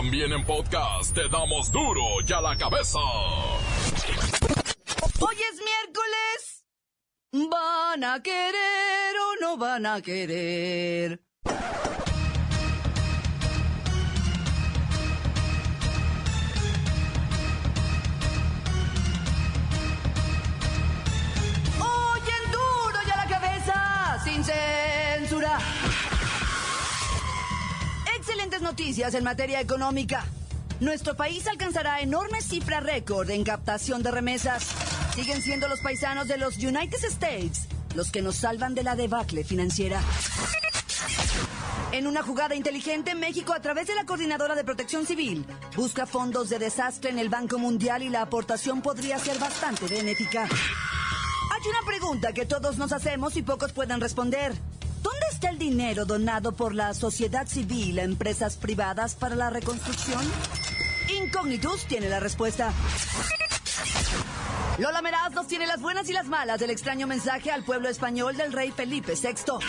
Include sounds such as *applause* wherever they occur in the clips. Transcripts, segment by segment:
También en podcast te damos duro y a la cabeza. Hoy es miércoles. ¿Van a querer o no van a querer? Noticias en materia económica. Nuestro país alcanzará enormes cifras récord en captación de remesas. Siguen siendo los paisanos de los United States los que nos salvan de la debacle financiera. En una jugada inteligente, México, a través de la Coordinadora de Protección Civil, busca fondos de desastre en el Banco Mundial y la aportación podría ser bastante benéfica. Hay una pregunta que todos nos hacemos y pocos pueden responder. ¿Dónde está el dinero donado por la sociedad civil a empresas privadas para la reconstrucción? Incognitus tiene la respuesta. Lola Meraz nos tiene las buenas y las malas del extraño mensaje al pueblo español del rey Felipe VI.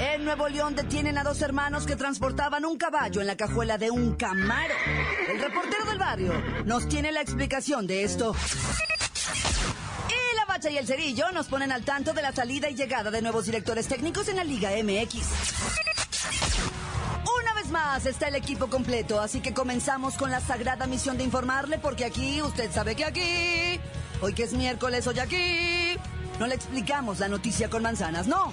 En Nuevo León detienen a dos hermanos que transportaban un caballo en la cajuela de un camaro. El reportero del barrio nos tiene la explicación de esto. Y el cerillo nos ponen al tanto de la salida y llegada de nuevos directores técnicos en la Liga MX. Una vez más está el equipo completo, así que comenzamos con la sagrada misión de informarle, porque aquí, usted sabe que aquí, hoy que es miércoles, hoy aquí, no le explicamos la noticia con manzanas, no.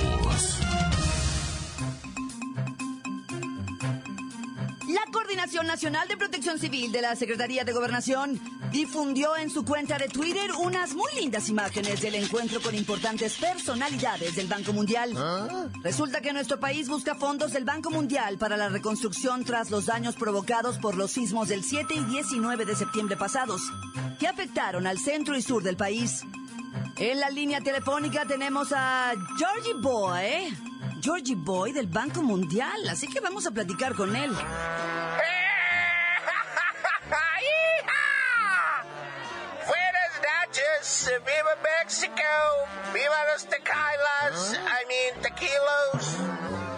Coordinación Nacional de Protección Civil de la Secretaría de Gobernación difundió en su cuenta de Twitter unas muy lindas imágenes del encuentro con importantes personalidades del Banco Mundial. Resulta que nuestro país busca fondos del Banco Mundial para la reconstrucción tras los daños provocados por los sismos del 7 y 19 de septiembre pasados, que afectaron al centro y sur del país. En la línea telefónica tenemos a Georgie Boy, Georgie Boy del Banco Mundial, así que vamos a platicar con él. Viva México, viva los tequilas, I mean tequilos.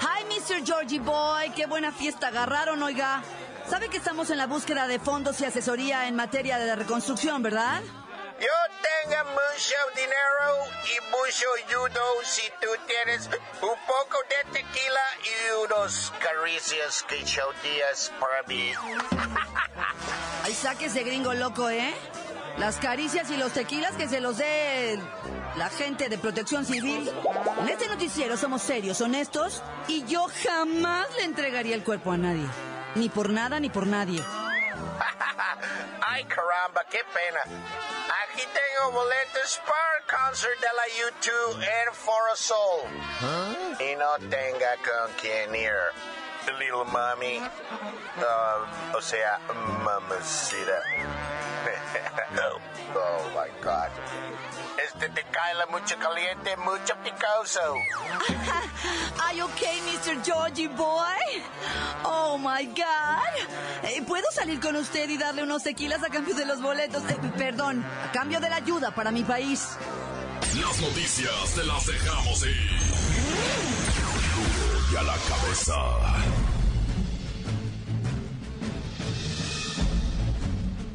Hi, Mr. Georgie Boy, qué buena fiesta agarraron, oiga. Sabe que estamos en la búsqueda de fondos y asesoría en materia de reconstrucción, ¿verdad? Yo tengo mucho dinero y mucho ayudo si tú tienes un poco de tequila y unos caricias que días para mí. *laughs* Ay, saque ese gringo loco, ¿eh? Las caricias y los tequilas que se los dé la gente de protección civil. En este noticiero somos serios, honestos, y yo jamás le entregaría el cuerpo a nadie. Ni por nada ni por nadie. *laughs* Ay, caramba, qué pena. Aquí tengo boletos para el concert de la YouTube en Forosol. Y no tenga con quién ir. Little mommy. Uh, o sea, mamacita. *laughs* god. Este te cae la mucho caliente, mucho picoso. *laughs* Ay, ok, Mr. Georgie Boy. Oh my God. Eh, ¿Puedo salir con usted y darle unos tequilas a cambio de los boletos? Eh, perdón, a cambio de la ayuda para mi país. Las noticias te las dejamos ir. Y a la cabeza.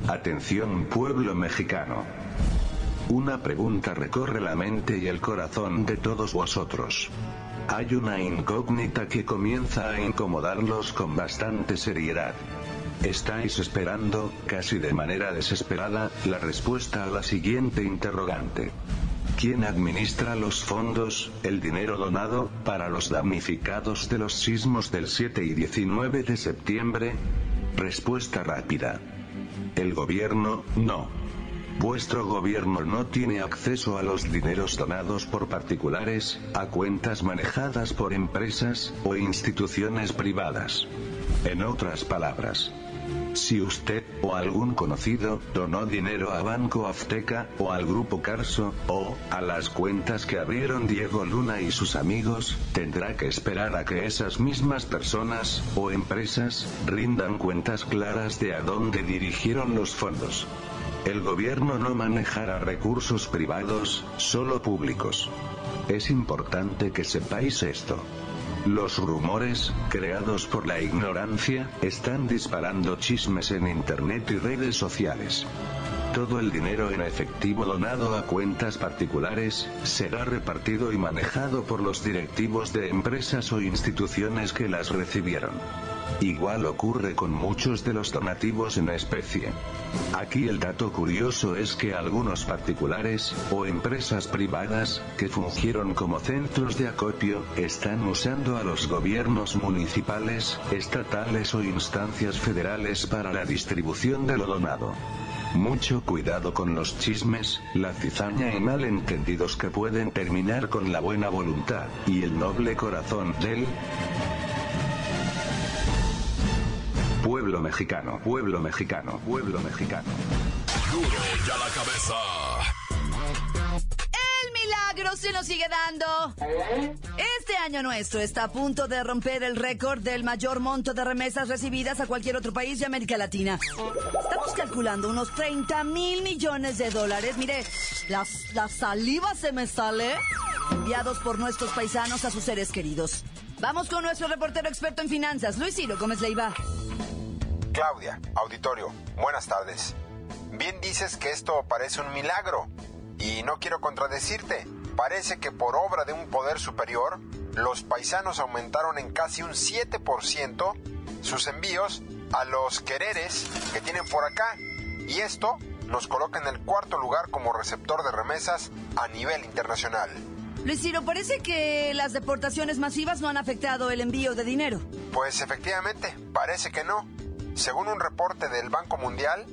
Atención pueblo mexicano. Una pregunta recorre la mente y el corazón de todos vosotros. Hay una incógnita que comienza a incomodarlos con bastante seriedad. Estáis esperando, casi de manera desesperada, la respuesta a la siguiente interrogante. ¿Quién administra los fondos, el dinero donado, para los damnificados de los sismos del 7 y 19 de septiembre? Respuesta rápida. El gobierno, no. Vuestro gobierno no tiene acceso a los dineros donados por particulares, a cuentas manejadas por empresas o instituciones privadas. En otras palabras, Si usted, o algún conocido, donó dinero a Banco Azteca, o al Grupo Carso, o, a las cuentas que abrieron Diego Luna y sus amigos, tendrá que esperar a que esas mismas personas, o empresas, rindan cuentas claras de a dónde dirigieron los fondos. El gobierno no manejará recursos privados, solo públicos. Es importante que sepáis esto. Los rumores, creados por la ignorancia, están disparando chismes en Internet y redes sociales. Todo el dinero en efectivo donado a cuentas particulares, será repartido y manejado por los directivos de empresas o instituciones que las recibieron. Igual ocurre con muchos de los donativos en especie. Aquí el dato curioso es que algunos particulares, o empresas privadas, que fungieron como centros de acopio, están usando a los gobiernos municipales, estatales o instancias federales para la distribución de lo donado. Mucho cuidado con los chismes, la cizaña y malentendidos que pueden terminar con la buena voluntad, y el noble corazón del pueblo mexicano, pueblo mexicano, pueblo mexicano. Duro ya la cabeza. El milagro se nos sigue dando. Este año nuestro está a punto de romper el récord del mayor monto de remesas recibidas a cualquier otro país de América Latina. Estamos calculando unos 30 mil millones de dólares. Mire, las, la saliva se me sale. Enviados por nuestros paisanos a sus seres queridos. Vamos con nuestro reportero experto en finanzas, Luis Ciro Gómez Leiva. Claudia, auditorio, buenas tardes. Bien dices que esto parece un milagro, y no quiero contradecirte. Parece que por obra de un poder superior, los paisanos aumentaron en casi un 7% sus envíos a los quereres que tienen por acá, y esto nos coloca en el cuarto lugar como receptor de remesas a nivel internacional. Luis Ciro, parece que las deportaciones masivas no han afectado el envío de dinero. Pues efectivamente, parece que no. Según un reporte del Banco Mundial,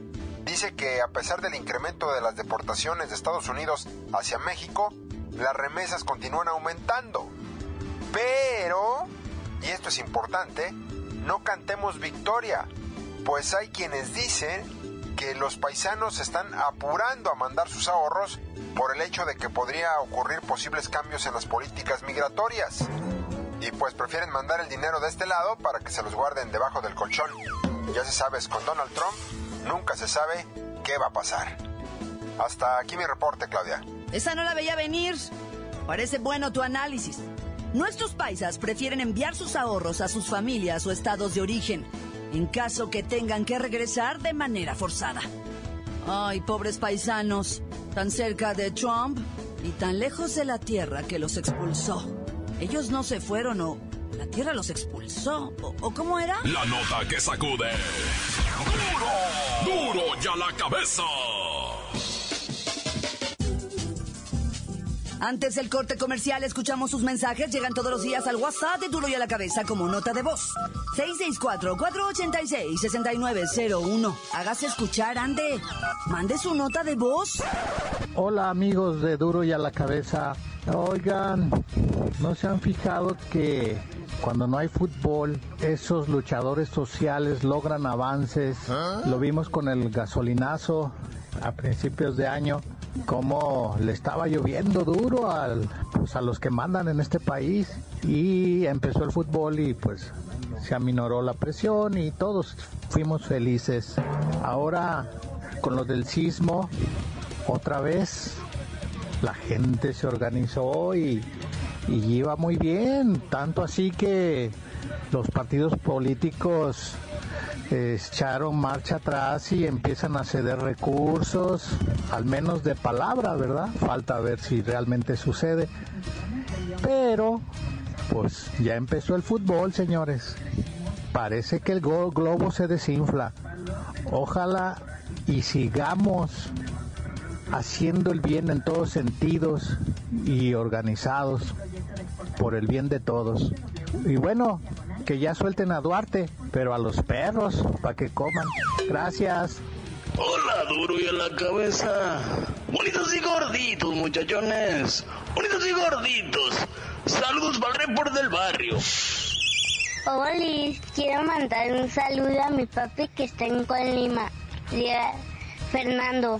dice que a pesar del incremento de las deportaciones de Estados Unidos hacia México, las remesas continúan aumentando. Pero, y esto es importante, no cantemos victoria, pues hay quienes dicen que los paisanos están apurando a mandar sus ahorros por el hecho de que podría ocurrir posibles cambios en las políticas migratorias. Y pues prefieren mandar el dinero de este lado para que se los guarden debajo del colchón. Ya se sabes, con Donald Trump nunca se sabe qué va a pasar. Hasta aquí mi reporte, Claudia. Esa no la veía venir. Parece bueno tu análisis. Nuestros paisas prefieren enviar sus ahorros a sus familias o estados de origen, en caso que tengan que regresar de manera forzada. Ay, pobres paisanos, tan cerca de Trump y tan lejos de la tierra que los expulsó. Ellos no se fueron o la tierra los expulsó. ¿O, o cómo era? La nota que sacude. ¡Duro! ¡Duro ya la cabeza! Antes del corte comercial, escuchamos sus mensajes. Llegan todos los días al WhatsApp de Duro y a la Cabeza como nota de voz. 664-486-6901. Hágase escuchar, ande. Mande su nota de voz. Hola amigos de Duro y a la Cabeza. Oigan, ¿no se han fijado que cuando no hay fútbol, esos luchadores sociales logran avances? Lo vimos con el gasolinazo a principios de año, cómo le estaba lloviendo duro al, pues, a los que mandan en este país y empezó el fútbol y pues se aminoró la presión y todos fuimos felices. Ahora con lo del sismo, otra vez la gente se organizó y, iba muy bien, tanto así que los partidos políticos eh, echaron marcha atrás y empiezan a ceder recursos, al menos de palabra, ¿verdad? Falta ver si realmente sucede. Pero, pues ya empezó el fútbol, señores. Parece que el globo se desinfla. Ojalá y sigamos haciendo el bien en todos sentidos y organizados por el bien de todos. Y bueno, que ya suelten a Duarte, pero a los perros para que coman. Gracias. Hola, duro y a la cabeza. Bonitos y gorditos, muchachones. Bonitos y gorditos. Saludos para el report del barrio. Oli, quiero mandar un saludo a mi papi que está en Colima. Fernando,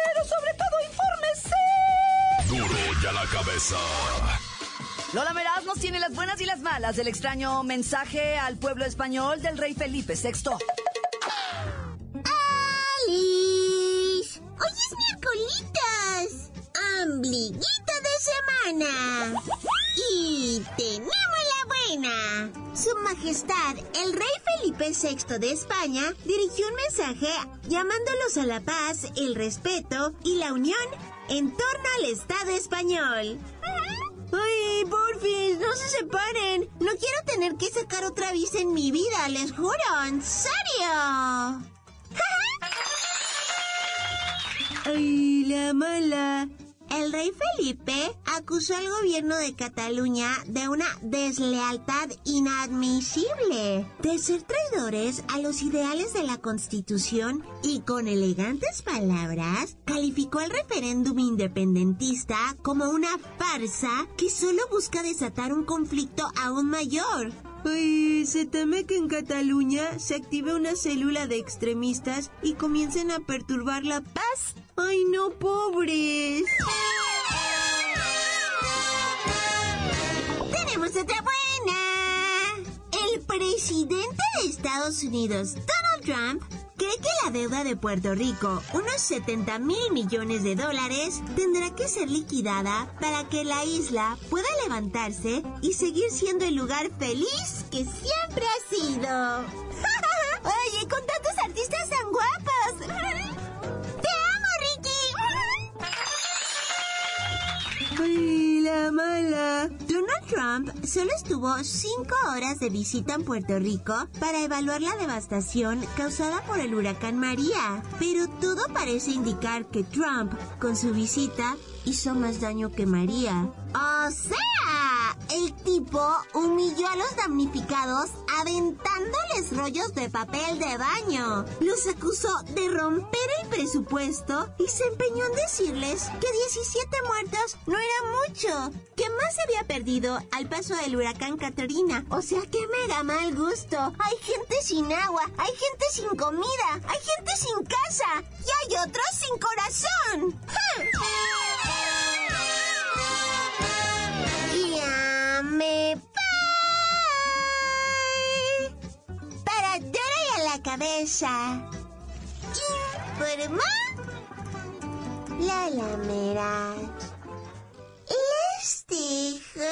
Duro y a la Cabeza. Lola Meraz nos tiene las buenas y las malas del extraño mensaje al pueblo español del rey Felipe VI. ¡Alice! ¡Hoy es miércoles! ¡Ambliguito de semana! Y tenemos la buena. Su Majestad, el Rey Felipe VI de España, dirigió un mensaje llamándolos a la paz, el respeto y la unión en torno al Estado español. ¡Ay, porfis! ¡No se separen! No quiero tener que sacar otra visa en mi vida, les juro, en serio. *laughs* ¡Ay, la mala! El rey Felipe acusó al gobierno de Cataluña de una deslealtad inadmisible, de ser traidores a los ideales de la Constitución y con elegantes palabras calificó el referéndum independentista como una farsa que solo busca desatar un conflicto aún mayor. Ay, se teme que en Cataluña se active una célula de extremistas y comiencen a perturbar la paz. Ay, no, pobres. Tenemos otra buena. El presidente de Estados Unidos, Donald Trump, cree que la deuda de Puerto Rico, unos 70 mil millones de dólares, tendrá que ser liquidada para que la isla pueda levantarse y seguir siendo el lugar feliz que siempre ha sido. *laughs* Oye, ¡Ay, la mala! Donald Trump solo estuvo cinco horas de visita en Puerto Rico para evaluar la devastación causada por el huracán María. Pero todo parece indicar que Trump, con su visita, hizo más daño que María. O sea, el tipo humilló a los damnificados aventándoles rollos de papel de baño. Los acusó de romper el presupuesto y se empeñó en decirles que 17 muertos no era mucho, que más se había perdido al paso del huracán Katrina. O sea, que mega mal gusto. Hay gente sin agua, hay gente sin comida, hay gente sin casa y hay otros sin corazón. Ya a la cabeza. Informó la lamera. Les dejo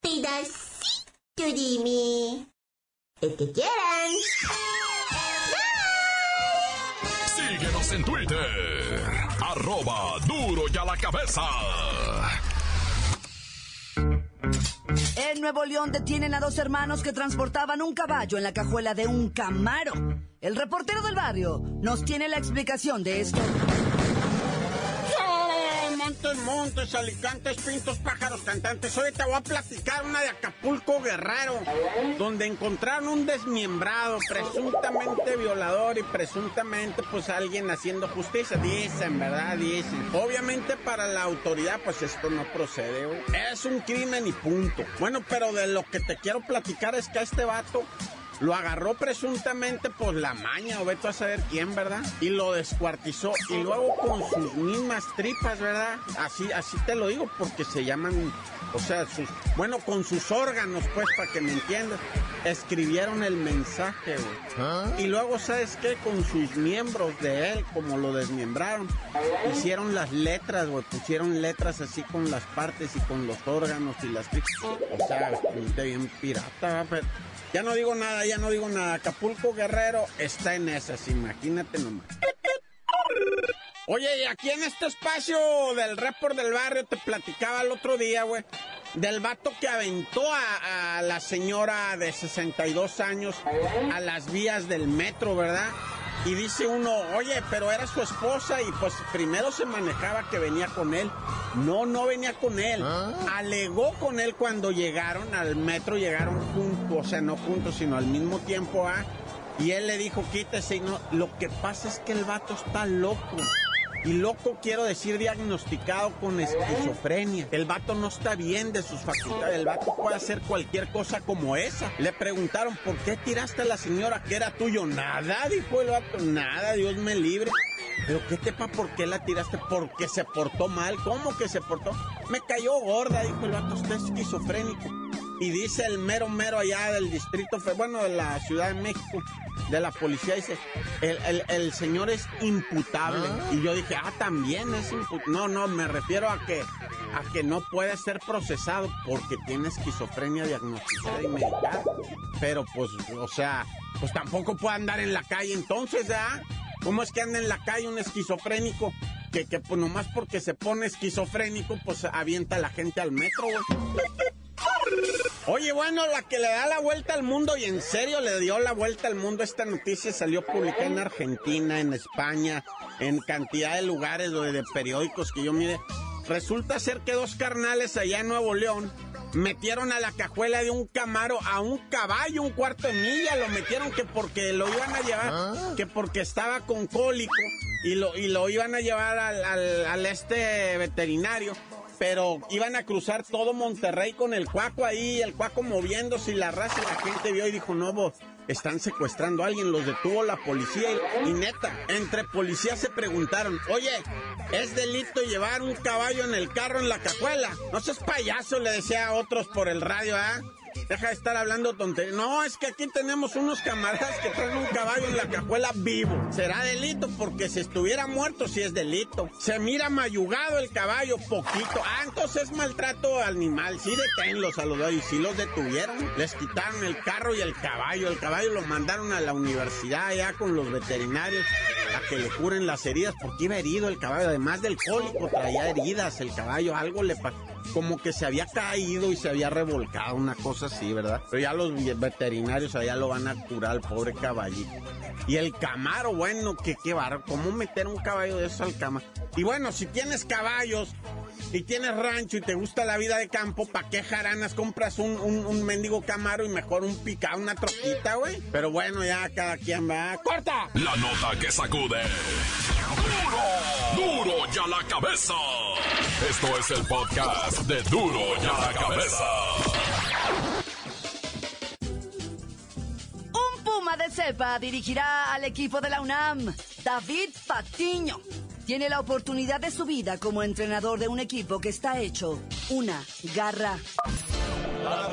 pedacito de mí. El que quieran. Síguenos en Twitter, arroba duro y a la cabeza. En Nuevo León detienen a dos hermanos que transportaban un caballo en la cajuela de un camaro. El reportero del barrio nos tiene la explicación de esto. Montes, alicantes, pintos, pájaros, cantantes. Hoy te voy a platicar una de Acapulco Guerrero, donde encontraron un desmiembrado, presuntamente violador y presuntamente pues alguien haciendo justicia. Dicen, ¿verdad? Dicen. Obviamente para la autoridad pues esto no procede. Es un crimen y punto. Bueno, pero de lo que te quiero platicar es que a este vato lo agarró presuntamente por la maña, o vete a saber quién, ¿verdad? Y lo descuartizó. Y luego con sus mismas tripas, ¿verdad? Así, así te lo digo, porque se llaman, o sea, sus, bueno, con sus órganos, pues, para que me entiendas. Escribieron el mensaje, güey. Y luego, ¿sabes qué? Con sus miembros de él, como lo desmembraron, hicieron las letras, güey. Pusieron letras así con las partes y con los órganos y las tripas. O sea, bien pirata, pero... Ya no digo nada, ya no digo nada. Acapulco Guerrero está en esas, imagínate nomás. Oye, y aquí en este espacio del report del barrio te platicaba el otro día, güey, del vato que aventó a, a, la señora de 62 años a las vías del metro, ¿verdad? Y dice uno, oye, pero era su esposa y pues primero se manejaba que venía con él. No, no venía con él. Alegó con él cuando llegaron al metro, llegaron juntos, o sea, no juntos, sino al mismo tiempo, ¿ah? Y él le dijo, quítese y no. Lo que pasa es que el vato está loco. Y loco quiero decir diagnosticado con esquizofrenia. El vato no está bien de sus facultades. El vato puede hacer cualquier cosa como esa. Le preguntaron, ¿por qué tiraste a la señora que era tuyo? Nada, dijo el vato. Nada, Dios me libre. Pero qué tepa, ¿por qué la tiraste? Porque se portó mal. ¿Cómo que se portó? Me cayó gorda, dijo el vato. Usted es esquizofrénico. Y dice el mero mero allá del distrito, bueno, de la Ciudad de México, de la policía, dice, el, el, el señor es imputable. Y yo dije, ah, también es imputable. No, no, me refiero a que, a que no puede ser procesado porque tiene esquizofrenia diagnosticada y medicada. Pero pues, o sea, pues tampoco puede andar en la calle entonces, ¿ah? ¿Cómo es que anda en la calle un esquizofrénico? Que, que pues nomás porque se pone esquizofrénico, pues avienta a la gente al metro, güey. Oye, bueno, la que le da la vuelta al mundo, y en serio le dio la vuelta al mundo, esta noticia salió publicada en Argentina, en España, en cantidad de lugares de periódicos que yo mire. Resulta ser que dos carnales allá en Nuevo León metieron a la cajuela de un camaro a un caballo, un cuarto de milla, lo metieron que porque lo iban a llevar, que porque estaba con cólico y lo, y lo iban a llevar al, al, al este veterinario pero iban a cruzar todo Monterrey con el cuaco ahí, el cuaco moviéndose y la raza y la gente vio y dijo, no, vos, están secuestrando a alguien, los detuvo la policía y, neta, entre policías se preguntaron, oye, ¿es delito llevar un caballo en el carro en la cajuela? No seas payaso, le decía a otros por el radio, ¿ah? Deja de estar hablando tonterías. No, es que aquí tenemos unos camaradas que traen un caballo en la cajuela vivo. Será delito porque si estuviera muerto sí es delito. Se mira mayugado el caballo, poquito. Ah, entonces es maltrato animal. Sí deténlos a los dos y sí los detuvieron. Les quitaron el carro y el caballo. El caballo lo mandaron a la universidad ya con los veterinarios a que le curen las heridas porque iba herido el caballo. Además del cólico traía heridas el caballo. Algo le pasó. Como que se había caído y se había revolcado, una cosa así, ¿verdad? Pero ya los veterinarios allá lo van a curar al pobre caballito. Y el camaro, bueno, que qué barro. ¿Cómo meter un caballo de eso al camaro? Y bueno, si tienes caballos y tienes rancho y te gusta la vida de campo, ¿pa' qué jaranas compras un, un, un mendigo camaro y mejor un pica, una troquita, güey? Pero bueno, ya cada quien va. ¡Corta! La nota que sacude. ¡Duro! ¡Duro ya la cabeza! Esto es el podcast de Duro ya la cabeza. Un puma de cepa dirigirá al equipo de la UNAM, David Patiño tiene la oportunidad de su vida como entrenador de un equipo que está hecho una garra. ¡La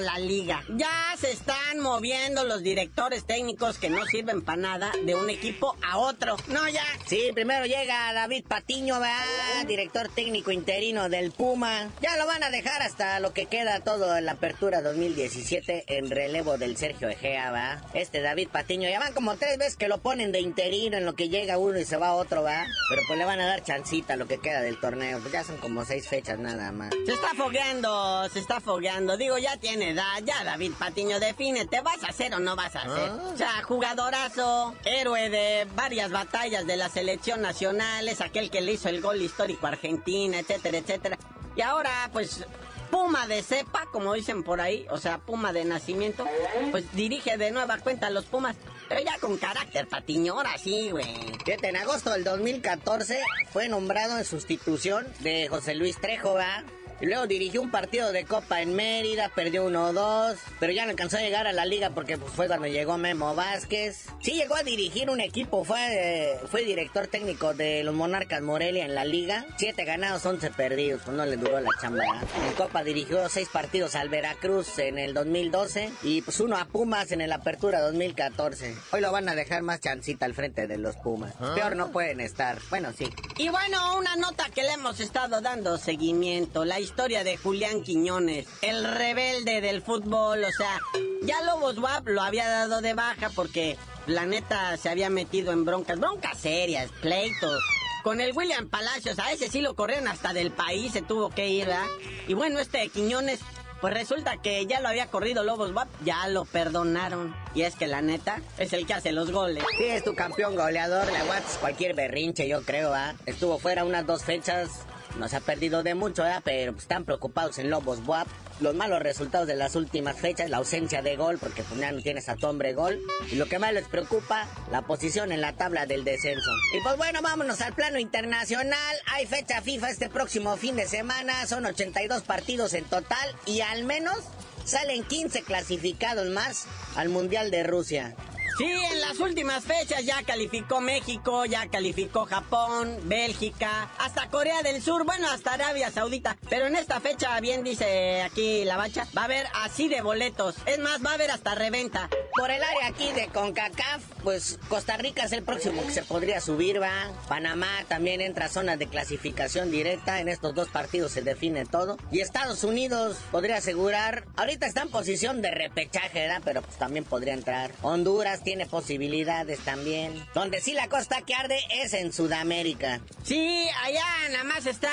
La liga. Ya se están moviendo los directores técnicos que no sirven para nada de un equipo a otro. No, ya. Sí, primero llega David Patiño, ¿verdad? Director técnico interino del Puma. Ya lo van a dejar hasta lo que queda todo en la apertura 2017 en relevo del Sergio Egea, ¿va? Este David Patiño, ya van como tres veces que lo ponen de interino en lo que llega uno y se va otro, ¿va? Pero pues le van a dar chancita a lo que queda del torneo. Pues ya son como seis fechas nada más. Se está fogueando, se está fogueando. Digo, ya tiene edad, ya David Patiño define, ¿te vas a hacer o no vas a hacer? Ah. O sea, jugadorazo, héroe de varias batallas de la selección nacional, es aquel que le hizo el gol histórico a Argentina, etcétera, etcétera. Y ahora, pues, Puma de cepa, como dicen por ahí, o sea, Puma de nacimiento, pues dirige de nueva cuenta a los Pumas. Pero ya con carácter patiño, ahora sí, güey. Fíjate, en agosto del 2014 fue nombrado en sustitución de José Luis Trejo, ¿va? Y luego dirigió un partido de Copa en Mérida, perdió 1-2, pero ya no alcanzó a llegar a la liga porque pues, fue cuando llegó Memo Vázquez. Sí llegó a dirigir un equipo, fue, eh, fue director técnico de los Monarcas Morelia en la liga. Siete ganados, 11 perdidos, pues no le duró la chamba. En Copa dirigió seis partidos al Veracruz en el 2012 y pues uno a Pumas en el Apertura 2014. Hoy lo van a dejar más chancita al frente de los Pumas. Peor no pueden estar. Bueno, sí. Y bueno, una nota que le hemos estado dando seguimiento. La historia de Julián Quiñones, el rebelde del fútbol. O sea, ya Lobos WAP lo había dado de baja porque la neta se había metido en broncas, broncas serias, pleitos. Con el William Palacios, a ese sí lo corrieron hasta del país, se tuvo que ir, ¿verdad? Y bueno, este Quiñones pues resulta que ya lo había corrido Lobos WAP, ya lo perdonaron. Y es que la neta es el que hace los goles. Sí, es tu campeón goleador, le aguantas cualquier berrinche, yo creo, ¿ah? Estuvo fuera unas dos fechas, no se ha perdido de mucho. Pero están preocupados en Lobos WAP los malos resultados de las últimas fechas, la ausencia de gol, porque pues, ya no tienes a tu hombre gol. Y lo que más les preocupa, la posición en la tabla del descenso. Y pues bueno, vámonos al plano internacional. Hay fecha FIFA este próximo fin de semana. Son 82 partidos en total y al menos salen 15 clasificados más al Mundial de Rusia. Sí, en las últimas fechas ya calificó México, ya calificó Japón, Bélgica, hasta Corea del Sur, bueno, hasta Arabia Saudita. Pero en esta fecha, bien dice aquí la bacha, va a haber así de boletos. Es más, va a haber hasta reventa. Por el área aquí de CONCACAF, pues Costa Rica es el próximo que se podría subir, va. Panamá también entra a zonas de clasificación directa. En estos dos partidos se define todo. Y Estados Unidos podría asegurar, ahorita está en posición de repechaje, ¿verdad? Pero pues también podría entrar. Honduras tiene posibilidades también. Donde sí la costa que arde es en Sudamérica. Sí, allá nada más está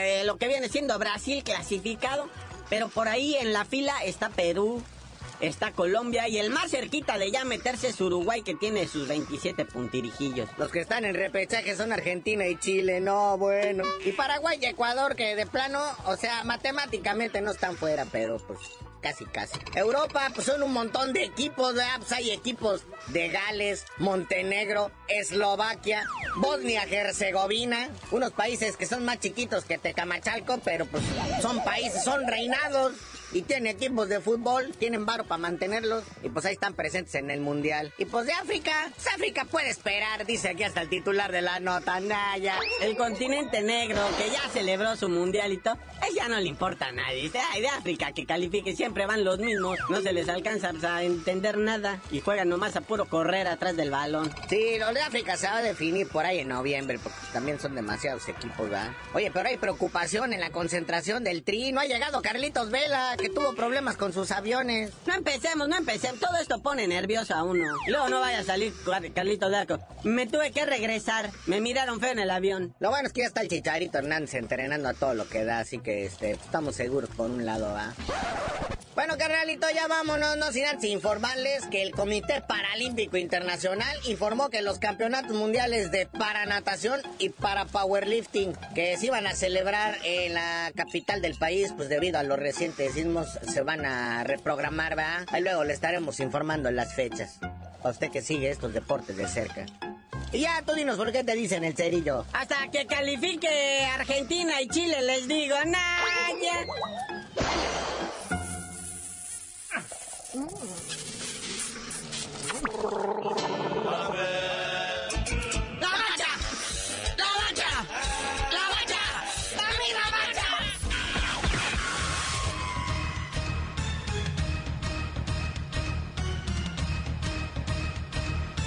eh, lo que viene siendo Brasil clasificado. Pero por ahí en la fila está Perú, está Colombia y el más cerquita de ya meterse es Uruguay que tiene sus 27 puntirijillos. Los que están en repechaje son Argentina y Chile, no, bueno. Y Paraguay y Ecuador que de plano, o sea, matemáticamente no están fuera, pero pues casi casi. Europa, pues son un montón de equipos, ¿verdad? Pues hay equipos de Gales, Montenegro, Eslovaquia, Bosnia-Herzegovina, unos países que son más chiquitos que Tecamachalco, pero pues son países, son reinados y tienen equipos de fútbol, tienen varo para mantenerlos y pues ahí están presentes en el mundial. Y pues de África, pues África puede esperar, dice aquí hasta el titular de la nota, Naya. El continente negro que ya celebró su mundialito, ya no le importa a nadie. Ay, de África que califique, siempre van los mismos, no se les alcanza pues, a entender nada y juegan nomás a puro correr atrás del balón. Sí, los de África se va a definir por ahí en noviembre porque también son demasiados equipos, ¿verdad? Oye, pero hay preocupación en la concentración del tri, no ha llegado Carlitos Vela que tuvo problemas con sus aviones. No empecemos, no empecemos. Todo esto pone nervioso a uno. Luego no vaya a salir Carlito Daco. Me tuve que regresar. Me miraron feo en el avión. Lo bueno es que ya está el Chicharito Hernández entrenando a todo lo que da, así que este, estamos seguros por un lado, ¿va? Bueno, carnalito, ya vámonos, no sin antes informarles que el Comité Paralímpico Internacional informó que los campeonatos mundiales de paranatación y para powerlifting que se iban a celebrar en la capital del país, pues debido a los recientes sismos, se van a reprogramar, ¿verdad? Ahí luego le estaremos informando las fechas. A usted que sigue estos deportes de cerca. Y ya, tú dinos por qué te dicen el cerillo. Hasta que califique Argentina y Chile, les digo, nada.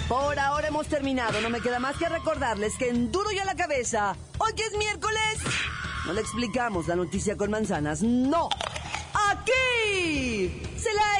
Por ahora hemos terminado. No me queda más que recordarles que en Duro y a la cabeza, hoy que es miércoles, no le explicamos la noticia con manzanas. No. Aquí se la